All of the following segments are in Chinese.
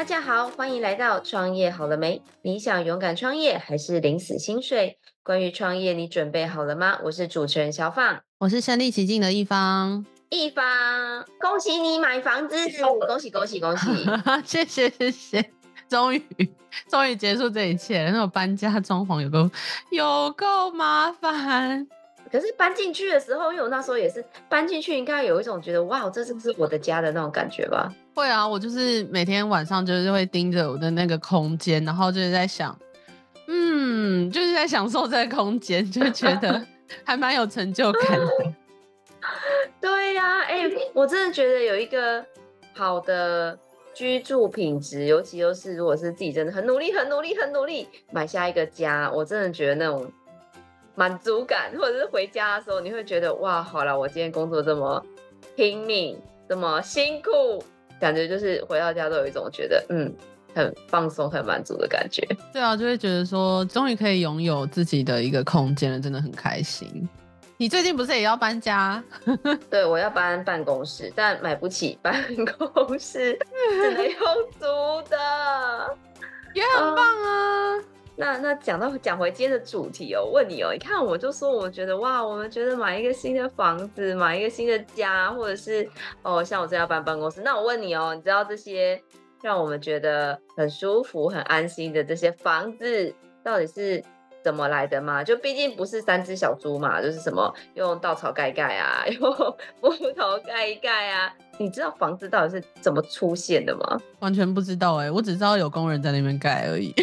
大家好，欢迎来到创业好了没？你想勇敢创业还是领死薪水？关于创业，你准备好了吗？我是主持人小放，我是身历其境的一方。一方，恭喜你买房子！恭喜恭喜恭喜！谢谢谢谢，终于终于结束这一切了。那种搬家装潢有够有够麻烦。可是搬进去的时候，因为我那时候也是搬进去，应该有一种觉得哇，这是不是我的家的那种感觉吧？会啊，我就是每天晚上就是会盯着我的那个空间，然后就是在想，嗯，就是在享受这个空间，就觉得 还蛮有成就感的。对呀、啊，哎、欸，我真的觉得有一个好的居住品质，尤其又是如果是自己真的很努力、很努力、很努力买下一个家，我真的觉得那种。满足感，或者是回家的时候，你会觉得哇，好了，我今天工作这么拼命，这么辛苦，感觉就是回到家都有一种觉得嗯，很放松、很满足的感觉。对啊，就会觉得说，终于可以拥有自己的一个空间了，真的很开心。你最近不是也要搬家？对，我要搬办公室，但买不起办公室，只能用租的，也很棒啊。嗯那那讲到讲回今天的主题哦，问你哦，你看我就说，我觉得哇，我们觉得买一个新的房子，买一个新的家，或者是哦，像我这样搬办公室，那我问你哦，你知道这些让我们觉得很舒服、很安心的这些房子，到底是怎么来的嘛？就毕竟不是三只小猪嘛，就是什么用稻草盖盖啊，用木头盖一盖啊。你知道房子到底是怎么出现的吗？完全不知道哎、欸，我只知道有工人在那边盖而已，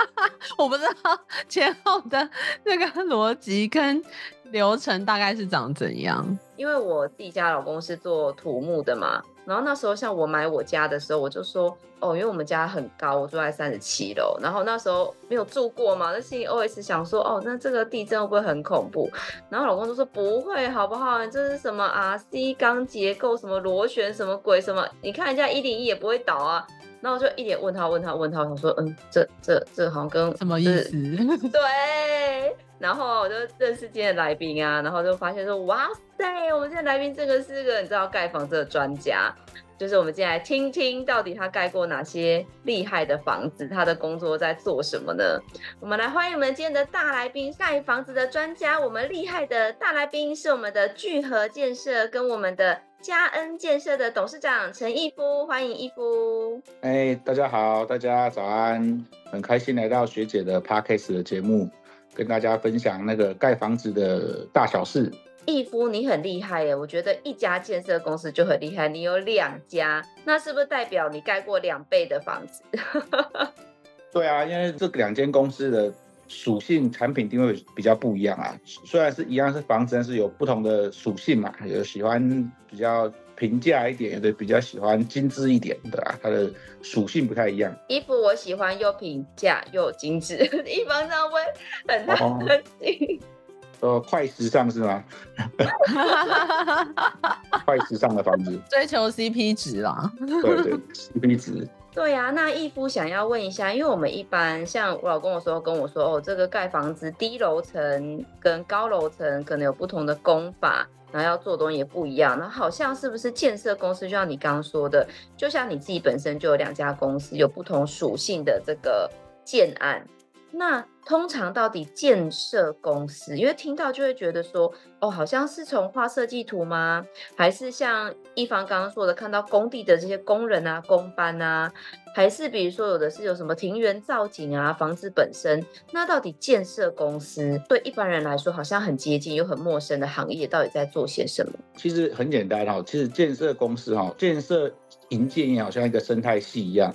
我不知道前后的那个逻辑跟流程大概是长怎样。因为我自己家老公是做土木的嘛。然后那时候，像我买我家的时候，我就说哦，因为我们家很高，我住在三十七楼。然后那时候没有住过嘛，那心里 OS 想说哦，那这个地震会不会很恐怖？然后老公就说不会，好不好？这是什么啊？C 钢结构，什么螺旋，什么鬼，什么？你看人家一零一也不会倒啊。然后我就一脸问他，问他，问他，我想说嗯，这这这好像跟什么意思？对。然后我就认识今天的来宾啊，然后就发现说，哇塞，我们今天来宾这个是个你知道盖房子的专家，就是我们今天来听听到底他盖过哪些厉害的房子，他的工作在做什么呢？我们来欢迎我们今天的大来宾，盖房子的专家，我们厉害的大来宾是我们的聚合建设跟我们的嘉恩建设的董事长陈义夫，欢迎义夫。哎，大家好，大家早安，很开心来到学姐的 Podcast 的节目。跟大家分享那个盖房子的大小事。义夫，你很厉害耶！我觉得一家建设公司就很厉害，你有两家，那是不是代表你盖过两倍的房子？对啊，因为这两间公司的属性、产品定位比较不一样啊。虽然是一样是房子，但是有不同的属性嘛。有喜欢比较。平价一点，有的比较喜欢精致一点的啊，它的属性不太一样。衣服我喜欢又平价又精致，一方上会很大的心。哦，快时尚是吗？快时尚的房子，追求 CP 值啦。对对，CP 值。对呀、啊，那义夫想要问一下，因为我们一般像我老公有时候跟我说，哦，这个盖房子低楼层跟高楼层可能有不同的工法，然后要做的东西也不一样。那好像是不是建设公司，就像你刚刚说的，就像你自己本身就有两家公司，有不同属性的这个建案。那通常到底建设公司，因为听到就会觉得说，哦，好像是从画设计图吗？还是像一方刚刚说的，看到工地的这些工人啊、工班啊，还是比如说有的是有什么庭园造景啊、房子本身？那到底建设公司对一般人来说好像很接近又很陌生的行业，到底在做些什么？其实很简单哈，其实建设公司哈，建设营建也好像一个生态系一样。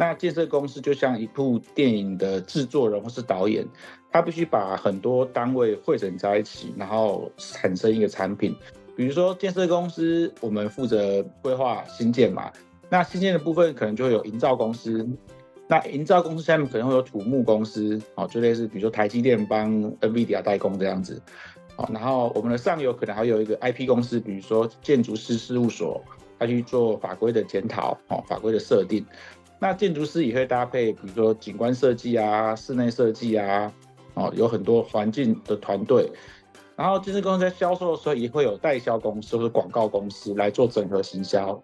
那建设公司就像一部电影的制作人或是导演，他必须把很多单位汇整在一起，然后产生一个产品。比如说建设公司，我们负责规划新建嘛，那新建的部分可能就会有营造公司，那营造公司下面可能会有土木公司，哦，就类似比如说台积电帮 NVIDIA 代工这样子，哦，然后我们的上游可能还有一个 IP 公司，比如说建筑师事务所，他去做法规的检讨，哦，法规的设定。那建筑师也会搭配，比如说景观设计啊、室内设计啊，哦，有很多环境的团队。然后建设公司在销售的时候，也会有代销公司或者广告公司来做整合行销。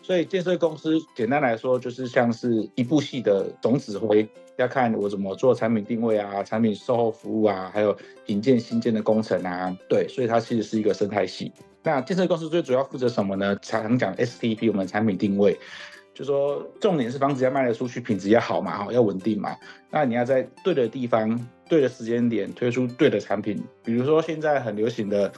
所以建设公司简单来说，就是像是一部戏的总指挥，要看我怎么做产品定位啊、产品售后服务啊，还有引建新建的工程啊。对，所以它其实是一个生态系。那建设公司最主要负责什么呢？常讲 STP，我们产品定位，就说重点是房子要卖得出去，品质要好嘛，哈，要稳定嘛。那你要在对的地方、对的时间点推出对的产品，比如说现在很流行的。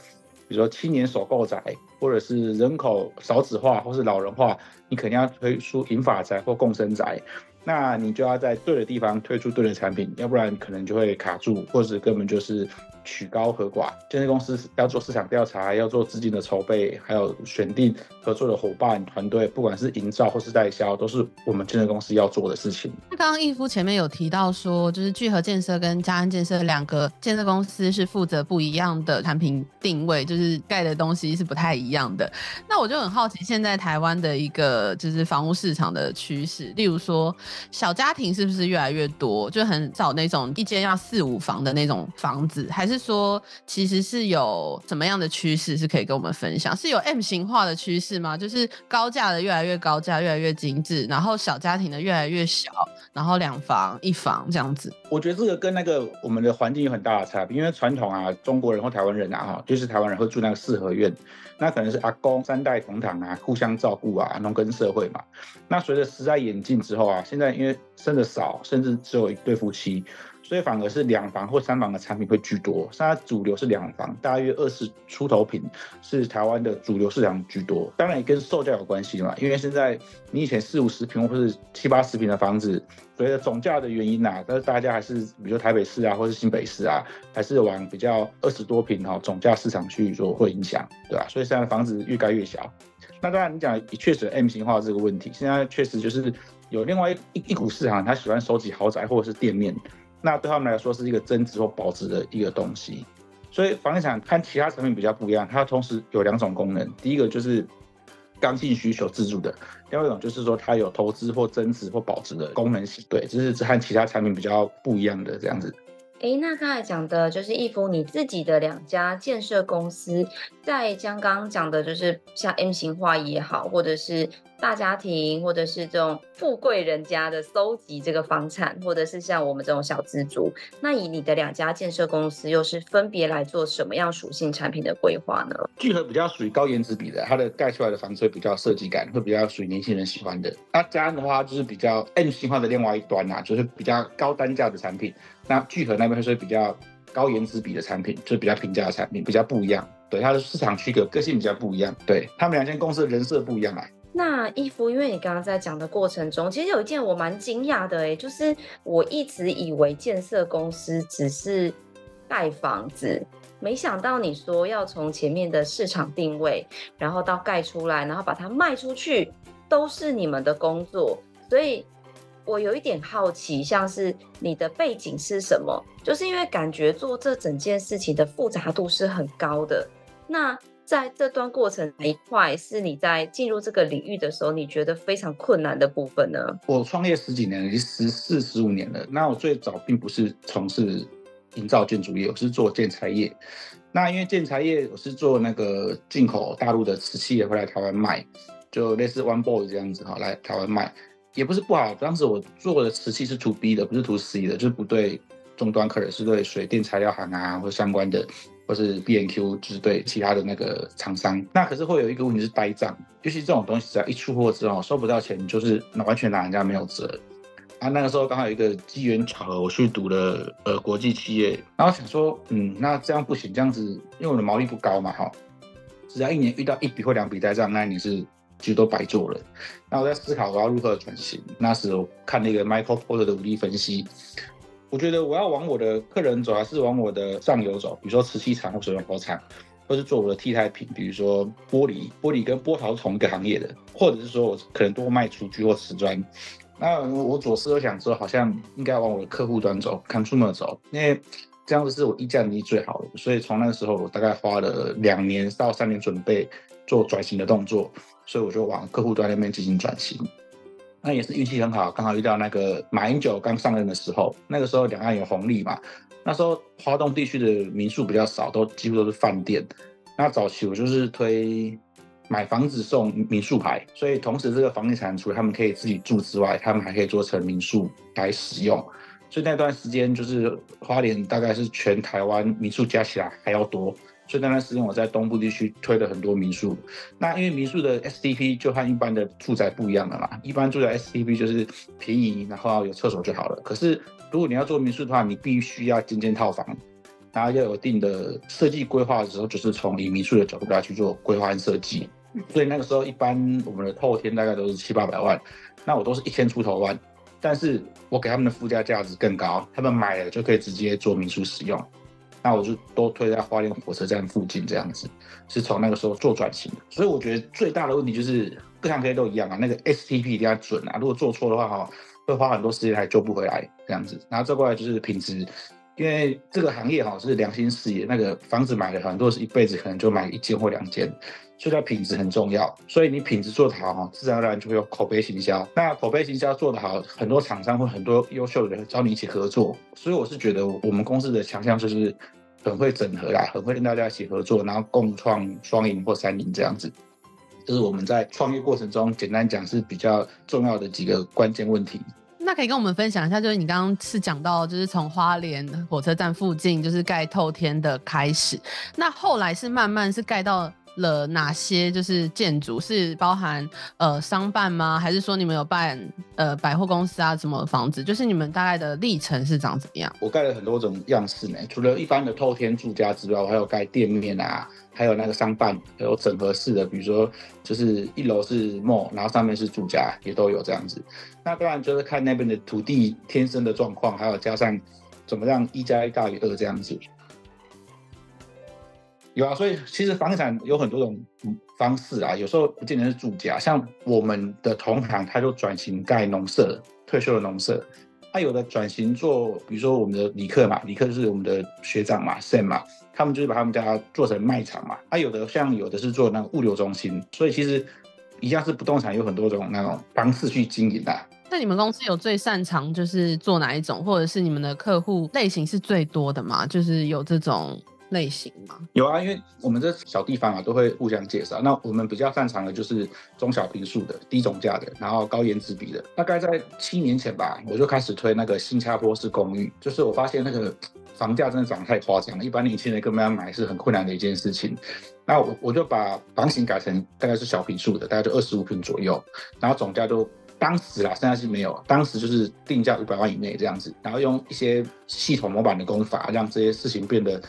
比如说青年首购宅，或者是人口少子化，或是老人化，你肯定要推出银发宅或共生宅，那你就要在对的地方推出对的产品，要不然可能就会卡住，或者根本就是。曲高和寡，建设公司要做市场调查，要做资金的筹备，还有选定合作的伙伴团队，不管是营造或是代销，都是我们建设公司要做的事情。那刚刚义夫前面有提到说，就是聚合建设跟嘉安建设两个建设公司是负责不一样的产品定位，就是盖的东西是不太一样的。那我就很好奇，现在台湾的一个就是房屋市场的趋势，例如说小家庭是不是越来越多，就很少那种一间要四五房的那种房子，还是？说其实是有什么样的趋势是可以跟我们分享？是有 M 型化的趋势吗？就是高价的越来越高价，越来越精致，然后小家庭的越来越小，然后两房一房这样子。我觉得这个跟那个我们的环境有很大的差别，因为传统啊，中国人或台湾人啊，哈，就是台湾人会住那个四合院，那可能是阿公三代同堂啊，互相照顾啊，农耕社会嘛。那随着时代演进之后啊，现在因为生的少，甚至只有一对夫妻。所以反而是两房或三房的产品会居多，现在主流是两房，大约二十出头平是台湾的主流市场居多。当然也跟售价有关系嘛，因为现在你以前四五十平或是七八十平的房子，随着总价的原因呐，但是大家还是比如台北市啊，或是新北市啊，还是往比较二十多平哈总价市场去做会影响，对吧？所以现在房子越盖越小。那当然你讲也确实 M 型化这个问题，现在确实就是有另外一一股市场，他喜欢收集豪宅或者是店面。那对他们来说是一个增值或保值的一个东西，所以房地产和其他产品比较不一样，它同时有两种功能。第一个就是刚性需求自住的，第二种就是说它有投资或增值或保值的功能性。对，这是和其他产品比较不一样的这样子。哎，那刚才讲的就是一夫你自己的两家建设公司，在将刚刚讲的就是像 M 型化也好，或者是大家庭，或者是这种富贵人家的搜集这个房产，或者是像我们这种小资族，那以你的两家建设公司又是分别来做什么样属性产品的规划呢？聚合比较属于高颜值比的，它的盖出来的房子会比较设计感，会比较属于年轻人喜欢的。那嘉安的话就是比较 M 型化的另外一端啊，就是比较高单价的产品。那聚合那边会是比较高颜值比的产品，就是比较平价的产品，比较不一样。对，它的市场区隔个性比较不一样。对，他们两间公司的人设不一样啊。那义夫，因为你刚刚在讲的过程中，其实有一件我蛮惊讶的诶，就是我一直以为建设公司只是盖房子，没想到你说要从前面的市场定位，然后到盖出来，然后把它卖出去，都是你们的工作，所以。我有一点好奇，像是你的背景是什么？就是因为感觉做这整件事情的复杂度是很高的。那在这段过程哪一块是你在进入这个领域的时候，你觉得非常困难的部分呢？我创业十几年，已经十四十五年了。那我最早并不是从事营造建筑业，我是做建材业。那因为建材业，我是做那个进口大陆的瓷器也会来台湾卖，就类似 One Boy 这样子哈，来台湾卖。也不是不好，当时我做的瓷器是 to B 的，不是 to C 的，就是不对终端客人，是对水电材料行啊，或相关的，或是 B N Q，就是对其他的那个厂商。那可是会有一个问题是呆账，尤其这种东西只要一出货之后收不到钱，就是完全拿人家没有辙。啊，那个时候刚好有一个机缘巧合，我去读了呃国际企业，然后想说，嗯，那这样不行，这样子因为我的毛利不高嘛，哈，只要一年遇到一笔或两笔呆账，那你是。其实都白做了。那我在思考我要如何转型。那时候看那个 Michael Porter 的五力分析，我觉得我要往我的客人走，还是往我的上游走？比如说瓷器厂或水龙头厂，或是做我的替代品，比如说玻璃，玻璃跟玻陶同一个行业的，或者是说我可能多卖厨具或瓷砖。那我左思右想之后，好像应该往我的客户端走，consumer 走，因为这样子是我议价能力最好的。所以从那个时候，我大概花了两年到三年准备做转型的动作。所以我就往客户端那边进行转型，那也是运气很好，刚好遇到那个马英九刚上任的时候，那个时候两岸有红利嘛，那时候华东地区的民宿比较少，都几乎都是饭店。那早期我就是推买房子送民宿牌，所以同时这个房地产除了他们可以自己住之外，他们还可以做成民宿来使用。所以那段时间就是花莲大概是全台湾民宿加起来还要多。所以那段时间我在东部地区推了很多民宿。那因为民宿的 STP 就和一般的住宅不一样的嘛，一般住宅 STP 就是便宜，然后有厕所就好了。可是如果你要做民宿的话，你必须要间间套房。然后要有一定的设计规划的时候，就是从以民宿的角度来去做规划和设计。所以那个时候，一般我们的透天大概都是七八百万，那我都是一千出头万。但是我给他们的附加价值更高，他们买了就可以直接做民宿使用。那我就都推在花莲火车站附近这样子，是从那个时候做转型的。所以我觉得最大的问题就是各项可以都一样啊，那个 STP 一定要准啊，如果做错的话哈，会花很多时间还救不回来这样子。然后再过来就是品质。因为这个行业哈是良心事业，那个房子买的很多是一辈子可能就买一间或两间，所以它品质很重要。所以你品质做得好哈，自然而然就会有口碑行销。那口碑行销做得好，很多厂商或很多优秀的人找你一起合作。所以我是觉得我们公司的强项就是很会整合啦，很会跟大家一起合作，然后共创双赢或三赢这样子。这是我们在创业过程中简单讲是比较重要的几个关键问题。那可以跟我们分享一下，就是你刚刚是讲到，就是从花莲火车站附近就是盖透天的开始，那后来是慢慢是盖到了哪些就是建筑？是包含呃商办吗？还是说你们有办呃百货公司啊什么房子？就是你们大概的历程是长怎么样？我盖了很多种样式呢，除了一般的透天住家之外，我还有盖店面啊。还有那个商办，还有整合式的，比如说就是一楼是 mall，然后上面是住家，也都有这样子。那当然就是看那边的土地天生的状况，还有加上怎么样一加一大于二这样子。有啊，所以其实房地产有很多种方式啊，有时候不见得是住家，像我们的同行，他就转型盖农舍，退休的农舍。他有的转型做，比如说我们的理克嘛，理克就是我们的学长嘛，Sam 嘛，他们就是把他们家做成卖场嘛。他有的像有的是做那个物流中心，所以其实一样是不动产，有很多种那种方式去经营的啊。那你们公司有最擅长就是做哪一种，或者是你们的客户类型是最多的吗？就是有这种。类型吗？有啊，因为我们这小地方啊，都会互相介绍。那我们比较擅长的就是中小平数的、低总价的，然后高颜值比的。大概在七年前吧，我就开始推那个新加坡式公寓。就是我发现那个房价真的涨得太夸张了，一般年轻人根本要买是很困难的一件事情。那我我就把房型改成大概是小平数的，大概就二十五平左右，然后总价就当时啦，现在是没有，当时就是定价五百万以内这样子，然后用一些系统模板的功法，让这些事情变得。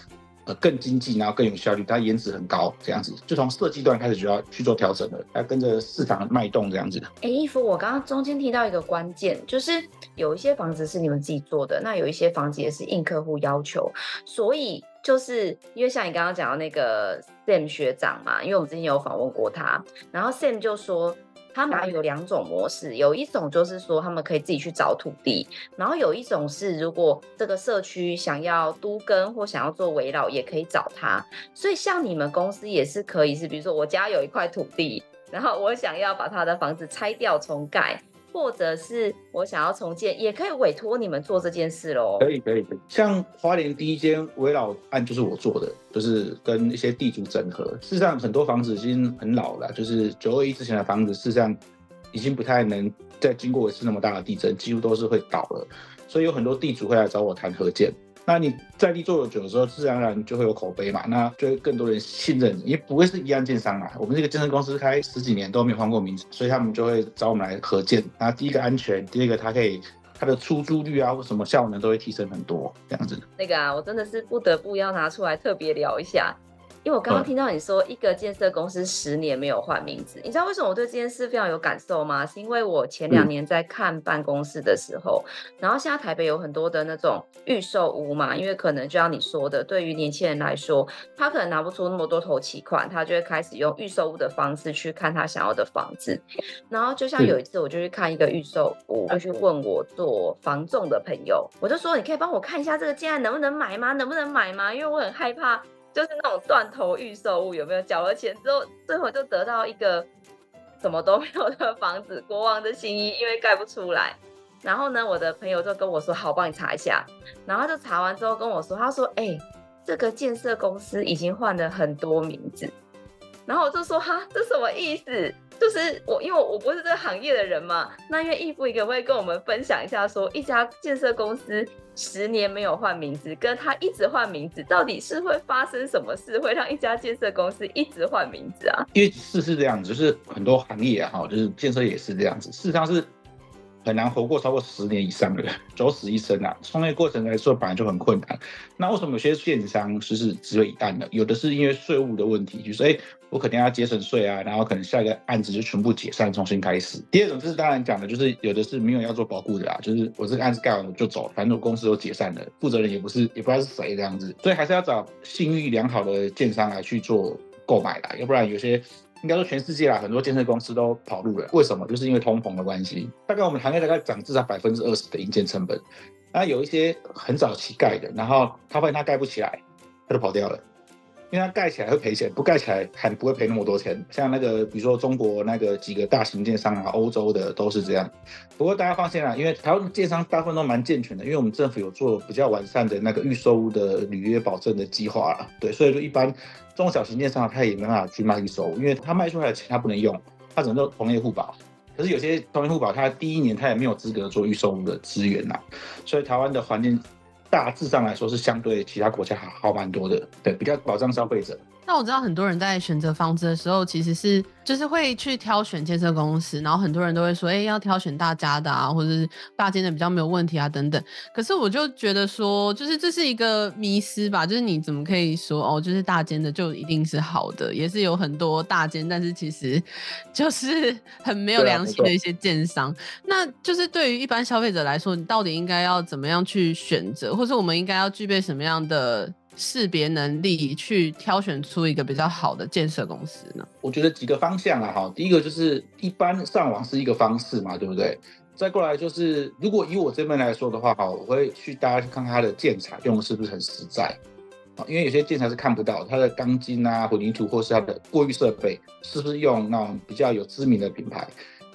呃，更经济，然后更有效率，它颜值很高，这样子就从设计端开始就要去做调整了，要跟着市场脉动这样子。哎，义夫，我刚刚中间提到一个关键，就是有一些房子是你们自己做的，那有一些房子也是应客户要求，所以就是因为像你刚刚讲到那个 Sam 学长嘛，因为我们之前有访问过他，然后 Sam 就说。他们有两种模式，有一种就是说他们可以自己去找土地，然后有一种是如果这个社区想要都跟或想要做围绕，也可以找他。所以像你们公司也是可以，是比如说我家有一块土地，然后我想要把他的房子拆掉重盖。或者是我想要重建，也可以委托你们做这件事喽。可以，可以，可以。像花莲第一间围绕案就是我做的，就是跟一些地主整合。事实上，很多房子已经很老了，就是九二一之前的房子，事实上已经不太能再经过一次那么大的地震，几乎都是会倒了。所以有很多地主会来找我谈合建。那你在地做的久的时候，自然而然就会有口碑嘛，那就会更多人信任你，也不会是一案建商嘛。我们这个健身公司开十几年都没有换过名字，所以他们就会找我们来合建。那第一个安全，第二个它可以它的出租率啊或什么效能都会提升很多，这样子。那个啊，我真的是不得不要拿出来特别聊一下。因为我刚刚听到你说一个建设公司十年没有换名字，你知道为什么我对这件事非常有感受吗？是因为我前两年在看办公室的时候，然后现在台北有很多的那种预售屋嘛，因为可能就像你说的，对于年轻人来说，他可能拿不出那么多头期款，他就会开始用预售屋的方式去看他想要的房子。然后就像有一次，我就去看一个预售屋，就去问我做房仲的朋友，我就说，你可以帮我看一下这个建案能不能买吗？能不能买吗？因为我很害怕。就是那种断头预售物有没有缴了钱之后，最后就得到一个什么都没有的房子，国王的新衣，因为盖不出来。然后呢，我的朋友就跟我说：“好，帮你查一下。”然后就查完之后跟我说：“他说，哎、这个建设公司已经换了很多名字。”然后我就说哈，这什么意思？就是我因为我不是这个行业的人嘛，那因为义父可不可以跟我们分享一下说，一家建设公司十年没有换名字，跟他一直换名字，到底是会发生什么事，会让一家建设公司一直换名字啊？因为事是这样子，就是很多行业啊，哈，就是建设也是这样子，事实上是。很难活过超过十年以上的人，九死一生啊！创业过程来说本来就很困难。那为什么有些建商是是只有一案的？有的是因为税务的问题，就是哎，我肯定要节省税啊，然后可能下一个案子就全部解散，重新开始。第二种就是当然讲的，就是有的是没有要做保护的啊，就是我这个案子盖完我就走，反正我公司都解散了，负责人也不是也不知道是谁这样子，所以还是要找信誉良好的建商来去做购买啦，要不然有些。应该说，全世界啦，很多建设公司都跑路了。为什么？就是因为通膨的关系。大概我们行业大概涨至少百分之二十的硬件成本。那有一些很早期盖的，然后他发现他盖不起来，他就跑掉了。因为它盖起来会赔钱，不盖起来还不会赔那么多钱。像那个，比如说中国那个几个大型建商啊，欧洲的都是这样。不过大家放心啦，因为台湾的建商大部分都蛮健全的，因为我们政府有做比较完善的那个预售屋的履约保证的计划了。对，所以说一般中小型建商他也没办法去卖预售屋，因为他卖出来的钱他不能用，他只能做同业互保。可是有些同业互保，他第一年他也没有资格做预售屋的资源呐，所以台湾的环境。大致上来说是相对其他国家好好蛮多的，对，比较保障消费者。那我知道很多人在选择房子的时候，其实是就是会去挑选建设公司，然后很多人都会说，哎、欸，要挑选大家的啊，或者是大间的比较没有问题啊，等等。可是我就觉得说，就是这是一个迷失吧，就是你怎么可以说哦，就是大间的就一定是好的，也是有很多大间，但是其实 就是很没有良心的一些建商。啊、那就是对于一般消费者来说，你到底应该要怎么样去选择，或是我们应该要具备什么样的？识别能力去挑选出一个比较好的建设公司呢？我觉得几个方向啊，哈，第一个就是一般上网是一个方式嘛，对不对？再过来就是，如果以我这边来说的话，哈，我会去大家去看看它的建材用的是不是很实在啊，因为有些建材是看不到它的钢筋啊、混凝土或是它的过滤设备是不是用那种比较有知名的品牌，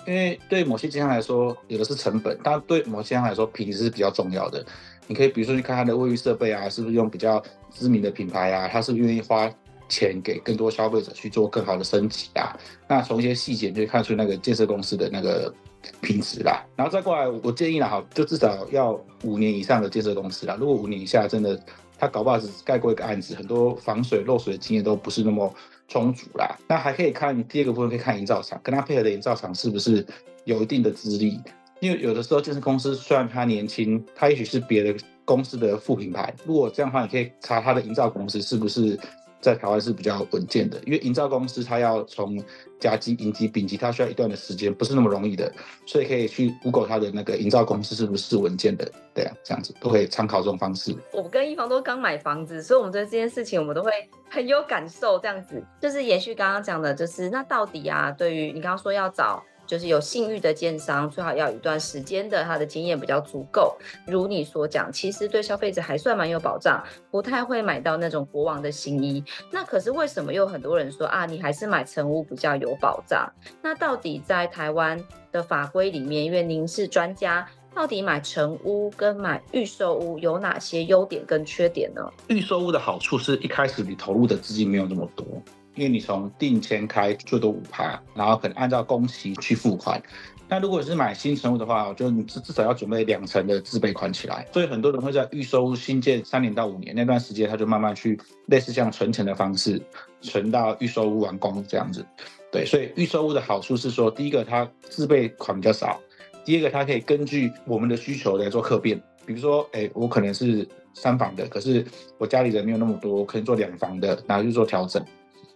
因为对某些建商来说，有的是成本，但对某些商来说，品质是比较重要的。你可以比如说去看它的卫浴设备啊，是不是用比较知名的品牌啊？他是愿意花钱给更多消费者去做更好的升级啊？那从一些细节就看出那个建设公司的那个品质啦。然后再过来，我建议啦，哈，就至少要五年以上的建设公司啦。如果五年以下，真的他搞不好只盖过一个案子，很多防水漏水的经验都不是那么充足啦。那还可以看第二个部分，可以看营造厂，跟他配合的营造厂是不是有一定的资历。因为有的时候建设公司虽然他年轻，他也许是别的公司的副品牌。如果这样的话，你可以查他的营造公司是不是在台湾是比较稳健的。因为营造公司它要从甲级、乙级、丙级，它需要一段的时间，不是那么容易的。所以可以去 Google 他的那个营造公司是不是稳健的，对啊，这样子都可以参考这种方式。我跟一方都刚买房子，所以我们对这件事情我们都会很有感受。这样子就是延续刚刚讲的，就是那到底啊，对于你刚刚说要找。就是有信誉的建商，最好要一段时间的，他的经验比较足够。如你所讲，其实对消费者还算蛮有保障，不太会买到那种国王的新衣。那可是为什么又很多人说啊，你还是买成屋比较有保障？那到底在台湾的法规里面，因为您是专家，到底买成屋跟买预售屋有哪些优点跟缺点呢？预售屋的好处是一开始你投入的资金没有那么多。因为你从定签开最多五趴，然后可能按照工期去付款。那如果是买新成屋的话，我觉得你至至少要准备两成的自备款起来。所以很多人会在预售屋新建三年到五年那段时间，他就慢慢去类似像存钱的方式，存到预售屋完工这样子。对，所以预售屋的好处是说，第一个它自备款比较少，第二个它可以根据我们的需求来做客变。比如说，哎，我可能是三房的，可是我家里人没有那么多，我可以做两房的，然后去做调整。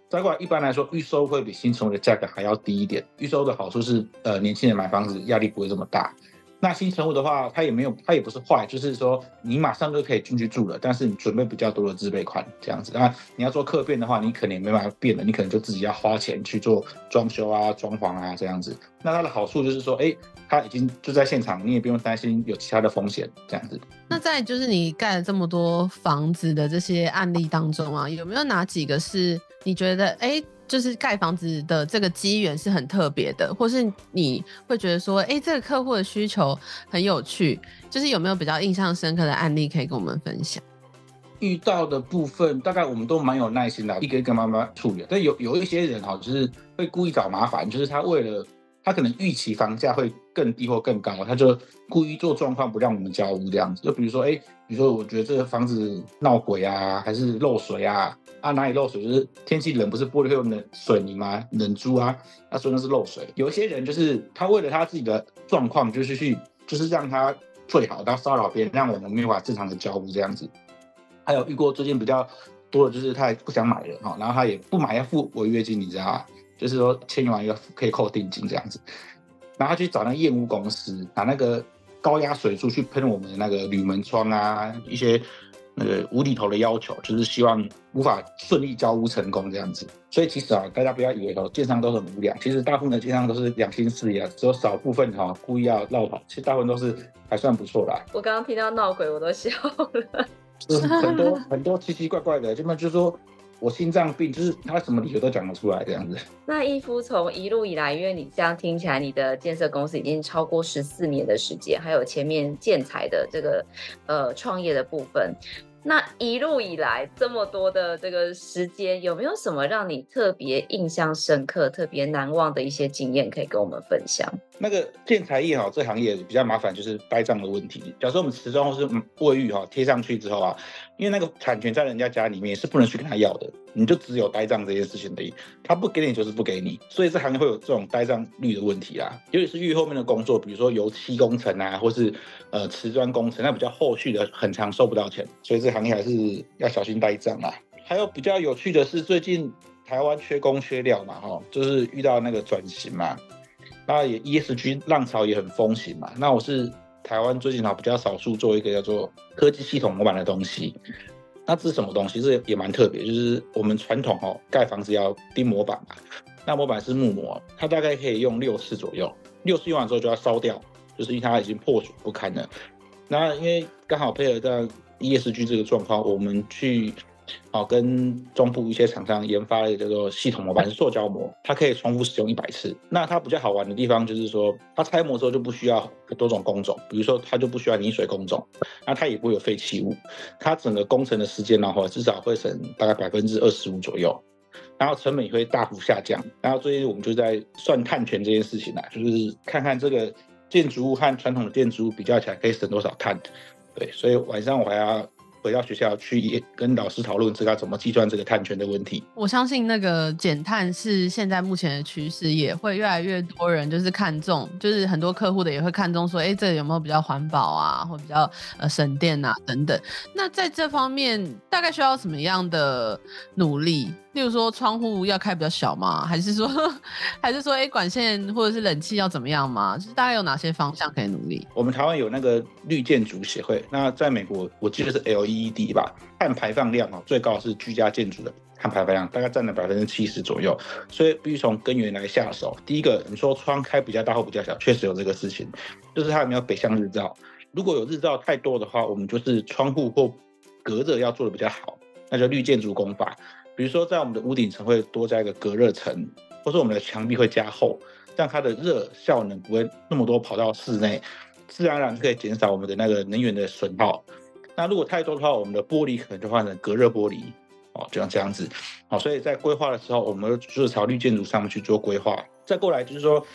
再过来，一般来说，预售会比新成屋的价格还要低一点。预售的好处是，呃，年轻人买房子压力不会这么大。那新成屋的话，它也没有，它也不是坏，就是说你马上就可以进去住了，但是你准备比较多的自备款这样子。那你要做客变的话，你可能也没办法变了，你可能就自己要花钱去做装修啊、装潢啊这样子。那它的好处就是说，哎，它已经就在现场，你也不用担心有其他的风险这样子。那在就是你盖了这么多房子的这些案例当中啊，有没有哪几个是你觉得哎？就是盖房子的这个机缘是很特别的，或是你会觉得说，哎，这个客户的需求很有趣，就是有没有比较印象深刻的案例可以跟我们分享？遇到的部分，大概我们都蛮有耐心的，一个一个慢慢处理。但有有一些人哈，就是会故意找麻烦，就是他为了他可能预期房价会更低或更高，他就故意做状况不让我们交屋这样子。就比如说，哎，比如说我觉得这个房子闹鬼啊，还是漏水啊？啊，哪里漏水？就是天气冷，不是玻璃会有冷水泥吗？冷珠啊，他说那是漏水。有一些人就是他为了他自己的状况，就是去就是让他最好，然后骚扰别人，让我们没法正常的交屋这样子。还有遇过最近比较多的，就是他也不想买了哈，然后他也不买要付违约金，你知道吗？就是说签完一个可以扣定金这样子，然后去找那个验屋公司，拿那个高压水柱去喷我们的那个铝门窗啊，一些那个无厘头的要求，就是希望无法顺利交屋成功这样子。所以其实啊，大家不要以为哦，建商都很无良，其实大部分的建商都是良心事业，只有少部分哈故意要闹跑，其实大部分都是还算不错啦。我刚刚听到闹鬼，我都笑了。就是很多 很多奇奇怪怪的，基本就是说我心脏病，就是他什么理由都讲得出来这样子。那一夫从一路以来，因为你这样听起来，你的建设公司已经超过十四年的时间，还有前面建材的这个呃创业的部分。那一路以来这么多的这个时间，有没有什么让你特别印象深刻、特别难忘的一些经验可以跟我们分享？那个建材业哈，这行业比较麻烦，就是呆账的问题。假设我们瓷砖或是卫浴哈贴上去之后啊，因为那个产权在人家家里面，是不能去跟他要的，你就只有呆账这件事情而已。他不给你就是不给你，所以这行业会有这种呆账率的问题啊。尤其是越后面的工作，比如说油漆工程啊，或是呃瓷砖工程，那比较后续的，很长收不到钱，所以这行业还是要小心呆账啊。还有比较有趣的是，最近台湾缺工缺料嘛，哈，就是遇到那个转型嘛。那也 ESG 浪潮也很风行嘛。那我是台湾最近哈比较少数做一个叫做科技系统模板的东西。那这是什么东西？这也蛮特别，就是我们传统哦盖房子要钉模板嘛。那模板是木模，它大概可以用六次左右，六次用完之后就要烧掉，就是因为它已经破损不堪了。那因为刚好配合到 ESG 这个状况，我们去。好，跟中部一些厂商研发的叫做系统模板，是塑胶膜，它可以重复使用一百次。那它比较好玩的地方就是说，它拆模之后就不需要多种工种，比如说它就不需要泥水工种，那它也不会有废弃物，它整个工程的时间的话，至少会省大概百分之二十五左右，然后成本也会大幅下降。然后最近我们就在算碳权这件事情啦，就是看看这个建筑物和传统的建筑物比较起来可以省多少碳。对，所以晚上我还要。回到学校去跟老师讨论这个怎么计算这个碳权的问题。我相信那个减碳是现在目前的趋势，也会越来越多人就是看重，就是很多客户的也会看重说，哎，这个有没有比较环保啊，或比较呃省电啊等等。那在这方面大概需要什么样的努力？例如说窗户要开比较小吗？还是说，还是说，哎，管线或者是冷气要怎么样吗？就是大概有哪些方向可以努力？我们台湾有那个绿建筑协会，那在美国我记得是 LED 吧，碳排放量哦最高是居家建筑的碳排放量，大概占了百分之七十左右，所以必须从根源来下手。第一个，你说窗开比较大或比较小，确实有这个事情，就是它有没有北向日照？如果有日照太多的话，我们就是窗户或隔热要做的比较好，那就绿建筑工法。比如说，在我们的屋顶层会多加一个隔热层，或是我们的墙壁会加厚，这样它的热效能不会那么多跑到室内，自然而然就可以减少我们的那个能源的损耗。那如果太多的话，我们的玻璃可能就换成隔热玻璃，哦，就像这样子。好，所以在规划的时候，我们就是朝绿建筑上面去做规划。再过来就是说，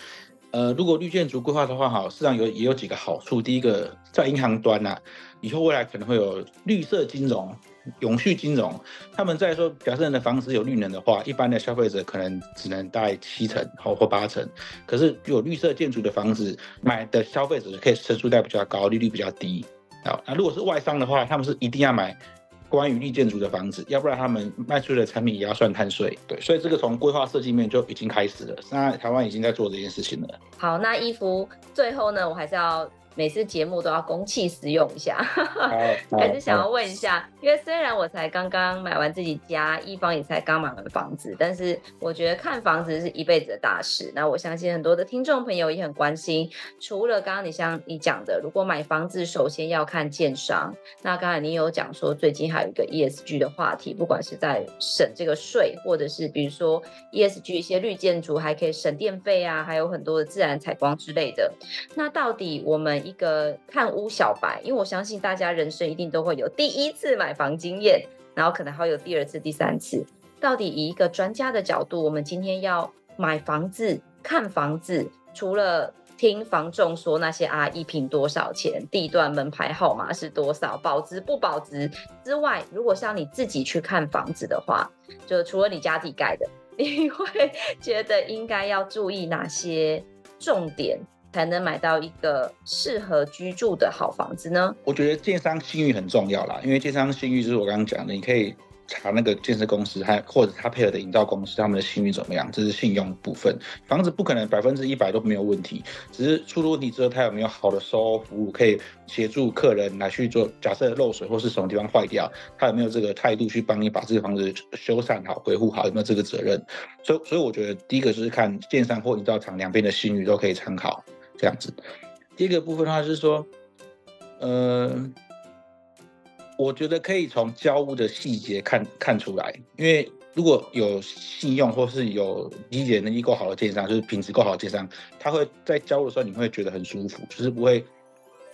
呃，如果绿建筑规划的话，好，市场有也有几个好处。第一个，在银行端呐、以后未来可能会有绿色金融。永续金融，他们在说，假设你的房子有绿能的话，一般的消费者可能只能贷七成或或八成，可是有绿色建筑的房子买的消费者可以成数贷比较高，利率比较低。好，那如果是外商的话，他们是一定要买关于绿建筑的房子，要不然他们卖出的产品也要算碳税。对，所以这个从规划设计面就已经开始了，那台湾已经在做这件事情了。好，那一夫最后呢，我还是要。每次节目都要公器私用一下，还是想要问一下，因为虽然我才刚刚买完自己家，一方也才刚买完房子，但是我觉得看房子是一辈子的大事。那我相信很多的听众朋友也很关心，除了刚刚你像你讲的，如果买房子首先要看建商，那刚才你有讲说最近还有一个 ESG 的话题，不管是在省这个税，或者是比如说 ESG 一些绿建筑还可以省电费啊，还有很多的自然采光之类的。那到底我们们一个看屋小白，因为我相信大家人生一定都会有第一次买房经验，然后可能还有第二次、第三次。到底以一个专家的角度，我们今天要买房子、看房子，除了听房仲说那些啊，一坪多少钱，地段门牌号码是多少，保值不保值之外，如果像你自己去看房子的话，就除了你家自己盖的，你会觉得应该要注意哪些重点，才能买到一个适合居住的好房子呢？我觉得建商信誉很重要啦，因为建商信誉就是我刚刚讲的，你可以。查那个建设公司，还或者他配合的营造公司，他们的信誉怎么样？这是信用部分。房子不可能百分之一百都没有问题，只是出了问题之后，他有没有好的售后服务，可以协助客人来去做。假设漏水或是什么地方坏掉，他有没有这个态度去帮你把这个房子修缮好、维护好？有没有这个责任？所以，所以我觉得第一个就是看建商或营造厂两边的信誉都可以参考这样子。第一个部分的话是说，呃。我觉得可以从交屋的细节看看出来，因为如果有信用或是有理解能力够好的建商，就是品质够好的建商，他会在交屋的时候你会觉得很舒服，就是不会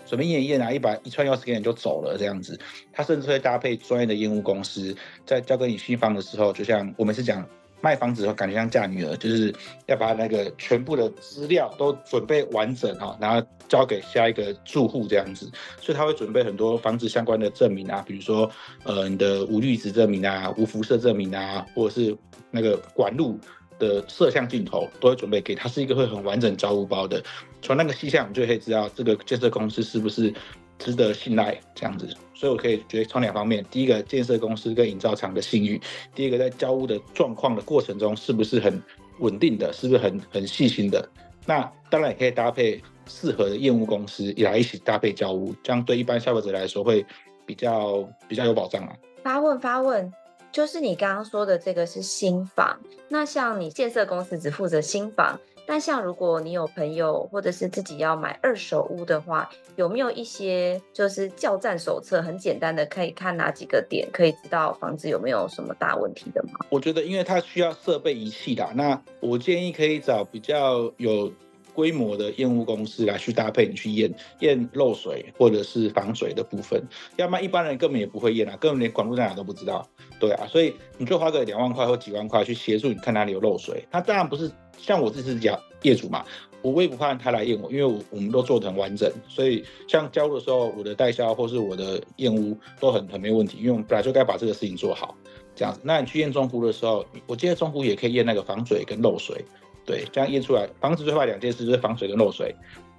随便验一验啊，一把一串钥匙给你就走了这样子。他甚至会搭配专业的验屋公司，在交给你新房的时候，就像我们是讲。卖房子的时候，感觉像嫁女儿，就是要把那个全部的资料都准备完整哈，然后交给下一个住户这样子。所以他会准备很多房子相关的证明啊，比如说呃你的无绿植证明啊、无辐射证明啊，或者是那个管路的摄像镜头，都会准备给他，是一个会很完整交屋包的。从那个细项，你就可以知道这个建设公司是不是值得信赖这样子。所以，我可以觉得从两方面：第一个，建设公司跟营造厂的信誉；第二个，在交屋的状况的过程中，是不是很稳定的，是不是很很细心的？那当然也可以搭配适合的验屋公司，也来一起搭配交屋，这样对一般消费者来说会比较比较有保障啊。发问发问，就是你刚刚说的这个是新房，那像你建设公司只负责新房。但像如果你有朋友或者是自己要买二手屋的话，有没有一些就是教战手册，很简单的可以看哪几个点，可以知道房子有没有什么大问题的吗？我觉得，因为它需要设备仪器啦，那我建议可以找比较有规模的验屋公司来去搭配你去验验漏水或者是防水的部分，要不然一般人根本也不会验啊，根本连管路在哪都不知道。对啊，所以你就花个两万块或几万块去协助你看哪里有漏水，它当然不是。像我自己是业主嘛，我我也不怕他来验我，因为我我们都做得很完整，所以像交的时候，我的代销或是我的验屋都很很没问题，因为我们本来就该把这个事情做好，这样子。那你去验中户的时候，我记得中户也可以验那个防水跟漏水，对，这样验出来，房子最坏两件事就是防水跟漏水。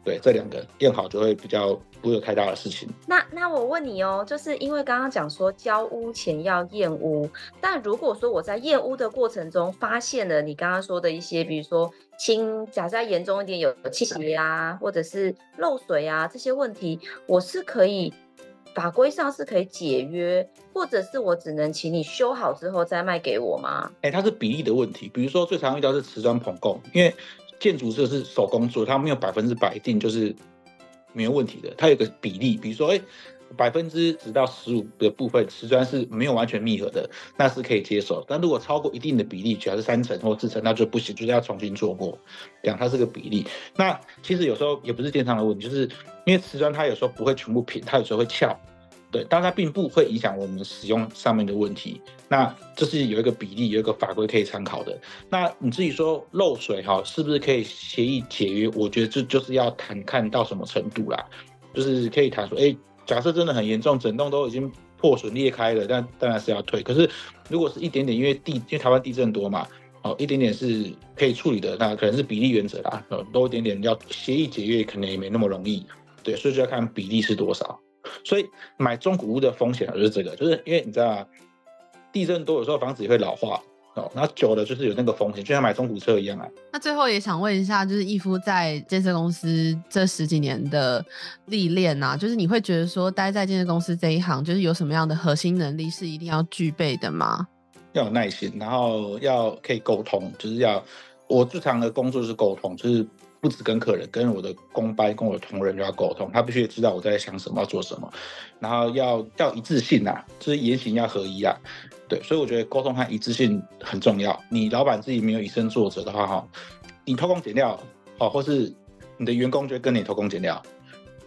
对，这两个验好就会比较不会有太大的事情。那那我问你哦，就是因为刚刚讲说交屋前要验屋，但如果说我在验屋的过程中发现了你刚刚说的一些，比如说轻，假设严重一点有倾斜啊，或者是漏水啊这些问题，我是可以法规上是可以解约，或者是我只能请你修好之后再卖给我吗？哎，它是比例的问题，比如说最常遇到是瓷砖捧供，因为。建筑这是手工做，它没有百分之百一定就是没有问题的，它有个比例，比如说，哎，百分之十到十五的部分瓷砖是没有完全密合的，那是可以接受。但如果超过一定的比例，主要是三层或四层，那就不行，就是要重新做过。这样它是个比例。那其实有时候也不是建商的问题，就是因为瓷砖它有时候不会全部平，它有时候会翘。对，但它并不会影响我们使用上面的问题。那这是有一个比例，有一个法规可以参考的。那你自己说漏水哈，是不是可以协议解约？我觉得这就是要谈看到什么程度啦。就是可以谈说，哎，假设真的很严重，整栋都已经破损裂开了，但当然是要退。可是如果是一点点，因为地，因为台湾地震多嘛，哦，一点点是可以处理的。那可能是比例原则啦，多一点点要协议解约，可能也没那么容易。对，所以就要看比例是多少。所以买中古屋的风险就是这个，就是因为你知道啊，地震多，有时候房子也会老化哦，然后久了就是有那个风险，就像买中古车一样啊。那最后也想问一下，就是义夫在建设公司这十几年的历练啊，就是你会觉得说待在建设公司这一行，就是有什么样的核心能力是一定要具备的吗？要有耐心，然后要可以沟通，就是要我最常的工作是沟通，就是。不止跟客人，跟我的工班、跟我的同仁就要沟通，他必须知道我在想什么，要做什么，然后要要一致性呐，就是言行要合一啊，对，所以我觉得沟通和一致性很重要。你老板自己没有以身作则的话，哈，你偷工减料，好，或是你的员工就会跟你偷工减料，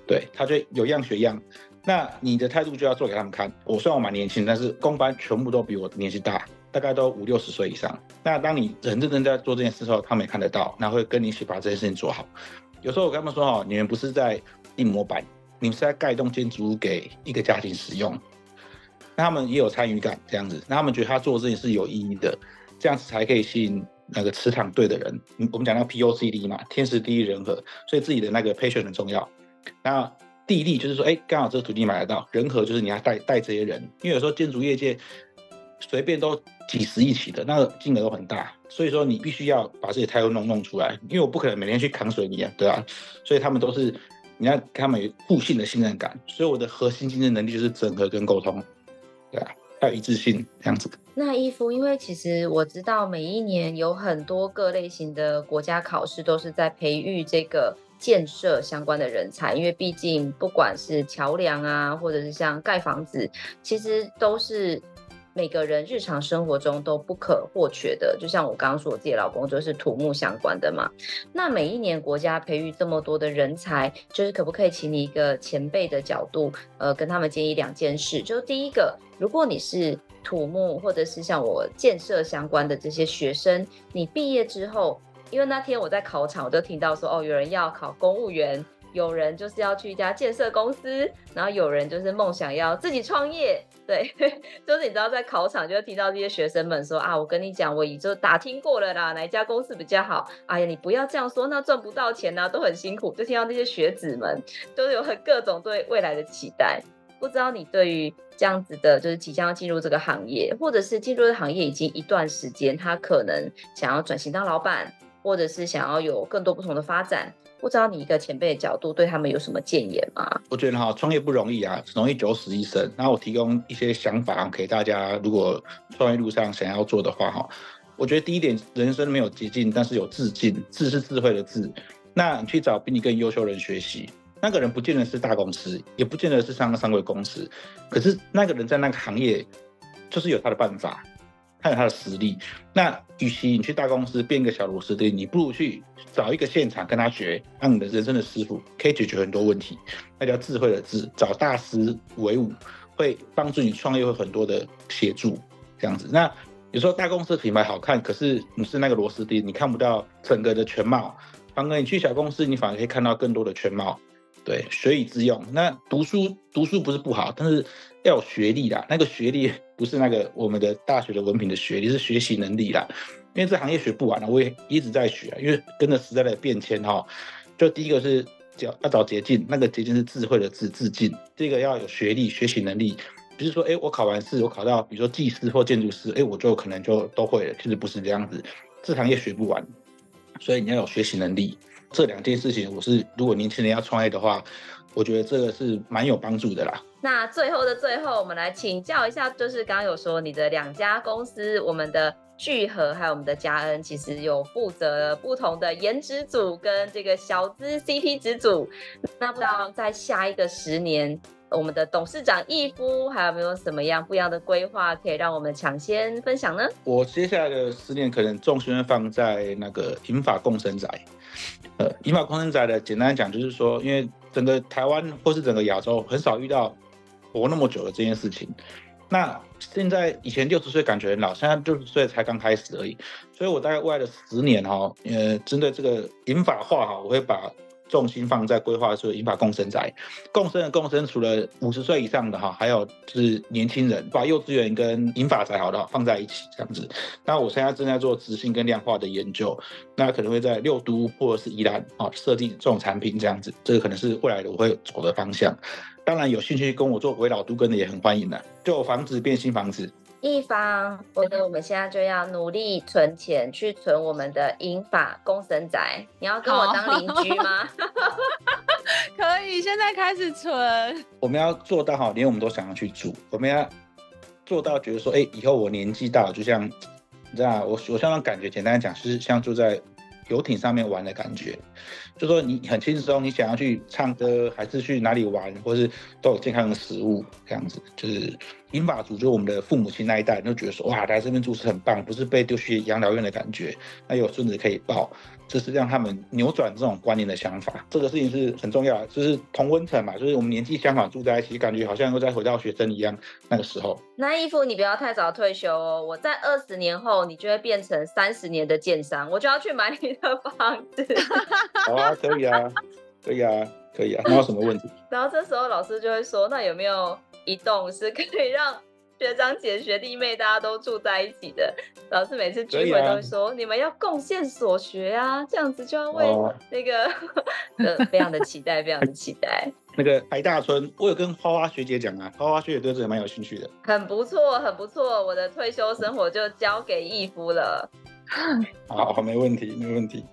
对，他就有样学样。那你的态度就要做给他们看。我虽然我蛮年轻，但是工班全部都比我年纪大，大概都五六十岁以上。那当你很认真在做这件事的时候，他们也看得到，那会跟你一起把这件事情做好。有时候我跟他们说哦，你们不是在印模板，你们是在盖一栋建筑物给一个家庭使用。那他们也有参与感，这样子，那他们觉得他做这件事有意义的，这样子才可以吸引那个磁场对的人。我们讲到 POCD 嘛，天时地利人和，所以自己的那个 patient 很重要。那地利就是说，哎，刚好这个土地买得到；人和就是你要带带这些人，因为有时候建筑业界随便都几十亿起的，那个金额都很大，所以说你必须要把这些态度弄弄出来。因为我不可能每天去扛水泥啊，对吧？所以他们都是你要跟他们有互信的信任感。所以我的核心竞争能力就是整合跟沟通，对啊，还有一致性这样子。那伊夫，因为其实我知道每一年有很多各类型的国家考试都是在培育这个。建设相关的人才，因为毕竟不管是桥梁啊，或者是像盖房子，其实都是每个人日常生活中都不可或缺的。就像我刚刚说，我自己老公就是土木相关的嘛。那每一年国家培育这么多的人才，就是可不可以请你一个前辈的角度，呃，跟他们建议两件事？就是第一个，如果你是土木或者是像我建设相关的这些学生，你毕业之后。因为那天我在考场，我就听到说，哦，有人要考公务员，有人就是要去一家建设公司，然后有人就是梦想要自己创业。对，就是你知道在考场就会听到这些学生们说啊，我跟你讲，我已经打听过了啦，哪一家公司比较好？哎呀，你不要这样说，那赚不到钱啊，都很辛苦。就听到那些学子们都有很各种对未来的期待。不知道你对于这样子的，就是即将要进入这个行业，或者是进入这行业已经一段时间，他可能想要转型当老板。或者是想要有更多不同的发展，不知道你一个前辈的角度对他们有什么建言吗？我觉得哈，创业不容易啊，容易九死一生。那我提供一些想法给大家，如果创业路上想要做的话哈，我觉得第一点，人生没有捷径，但是有智径，智是智慧的智。那你去找比你更优秀的人学习，那个人不见得是大公司，也不见得是上个上柜公司，可是那个人在那个行业就是有他的办法。看他的实力，那与其你去大公司变个小螺丝钉，你不如去找一个现场跟他学，让你的人生的师傅可以解决很多问题。那叫智慧的智，找大师为伍，会帮助你创业，会很多的协助这样子。那有时候大公司品牌好看，可是你是那个螺丝钉，你看不到整个的全貌。反而你去小公司，你反而可以看到更多的全貌。对，学以致用。那读书读书不是不好，但是要有学历啦。那个学历不是那个我们的大学的文凭的学历，是学习能力啦。因为这行业学不完了，我也一直在学啊。因为跟着时代的变迁哈，就第一个是叫要找捷径，那个捷径是智慧的智智径。第一个要有学历、学习能力，比如说，哎，我考完试，我考到比如说技师或建筑师，哎，我就可能就都会了。其实不是这样子，这行业学不完，所以你要有学习能力。这两件事情，我是如果年轻人要创业的话，我觉得这个是蛮有帮助的啦。那最后的最后，我们来请教一下，就是刚刚有说你的两家公司，我们的聚合还有我们的嘉恩，其实有负责不同的颜值组跟这个小资 CP 值组。那不知道在下一个十年，我们的董事长义夫还有没有什么样不一样的规划，可以让我们抢先分享呢？我接下来的十年可能重心会放在那个银发共生宅。呃，银发共生宅的简单讲就是说，因为整个台湾或是整个亚洲很少遇到活那么久的这件事情。那现在以前六十岁感觉很老，现在六十岁才刚开始而已。所以我大概未来的十年哈，呃，针对这个银发化哈，我会把。重心放在规划说银发共生宅，共生的共生，除了五十岁以上的哈，还有就是年轻人，把幼稚园跟银发宅好的放在一起这样子。那我现在正在做执行跟量化的研究，那可能会在六都或者是宜兰啊设定这种产品这样子，这个可能是未来的我会走的方向。当然有兴趣跟我做微老都根的也很欢迎的，旧房子变新房子。一方，我觉得我们现在就要努力存钱，去存我们的银法公生宅。你要跟我当邻居吗？可以，现在开始存。我们要做到哈，连我们都想要去住。我们要做到觉得说，哎、欸，以后我年纪大了，就像你知道，我我像那感觉，简单讲，就是像住在游艇上面玩的感觉。就说你很轻松，你想要去唱歌，还是去哪里玩，或是都有健康的食物，这样子就是。银发族，就是我们的父母亲那一代，就觉得说哇，来这边住是很棒，不是被丢去养老院的感觉，那有孙子可以抱。就是让他们扭转这种观念的想法，这个事情是很重要的。就是同温层嘛，就是我们年纪相仿住在一起，感觉好像又再回到学生一样那个时候。那义父，你不要太早退休哦，我在二十年后，你就会变成三十年的建商，我就要去买你的房子。好 啊，可以啊，可以啊，可以啊，没有什么问题。然后这时候老师就会说，那有没有一栋是可以让？学长姐、学弟妹，大家都住在一起的。老师每次聚会都会说：“啊、你们要贡献所学啊，这样子就要为那个……呃、哦，非常的期待，非常的期待。”那个台大村，我有跟花花学姐讲啊，花花学姐对这个蛮有兴趣的。很不错，很不错。我的退休生活就交给义夫了。好，好，没问题，没问题。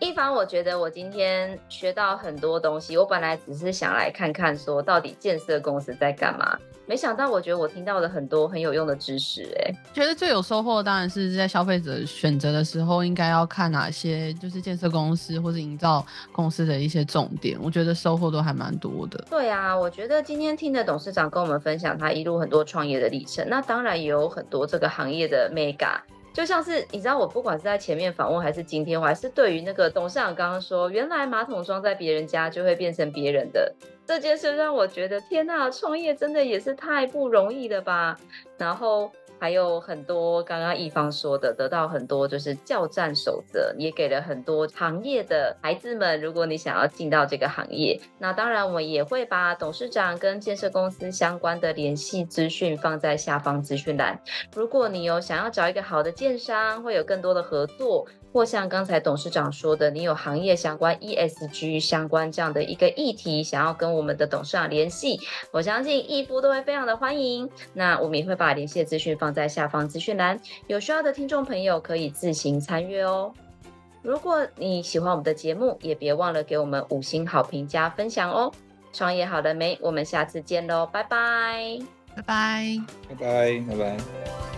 一凡，我觉得我今天学到很多东西。我本来只是想来看看，说到底建设公司在干嘛。没想到，我觉得我听到了很多很有用的知识。哎，觉得最有收获当然是在消费者选择的时候，应该要看哪些就是建设公司或者营造公司的一些重点。我觉得收获都还蛮多的。对啊，我觉得今天听的董事长跟我们分享他一路很多创业的历程，那当然也有很多这个行业的 mega。就像是你知道，我不管是在前面访问，还是今天，我还是对于那个董事长刚刚说，原来马桶装在别人家就会变成别人的这件事，让我觉得天呐，创业真的也是太不容易了吧。然后。还有很多刚刚一方说的，得到很多就是教战守则，也给了很多行业的孩子们。如果你想要进到这个行业，那当然我们也会把董事长跟建设公司相关的联系资讯放在下方资讯栏。如果你有想要找一个好的建商，会有更多的合作。或像刚才董事长说的，你有行业相关、ESG 相关这样的一个议题，想要跟我们的董事长联系，我相信义夫都会非常的欢迎。那我们也会把联系的资讯放在下方资讯栏，有需要的听众朋友可以自行参阅哦。如果你喜欢我们的节目，也别忘了给我们五星好评加分享哦。创业好了没？我们下次见喽，拜拜，拜拜，拜拜，拜拜。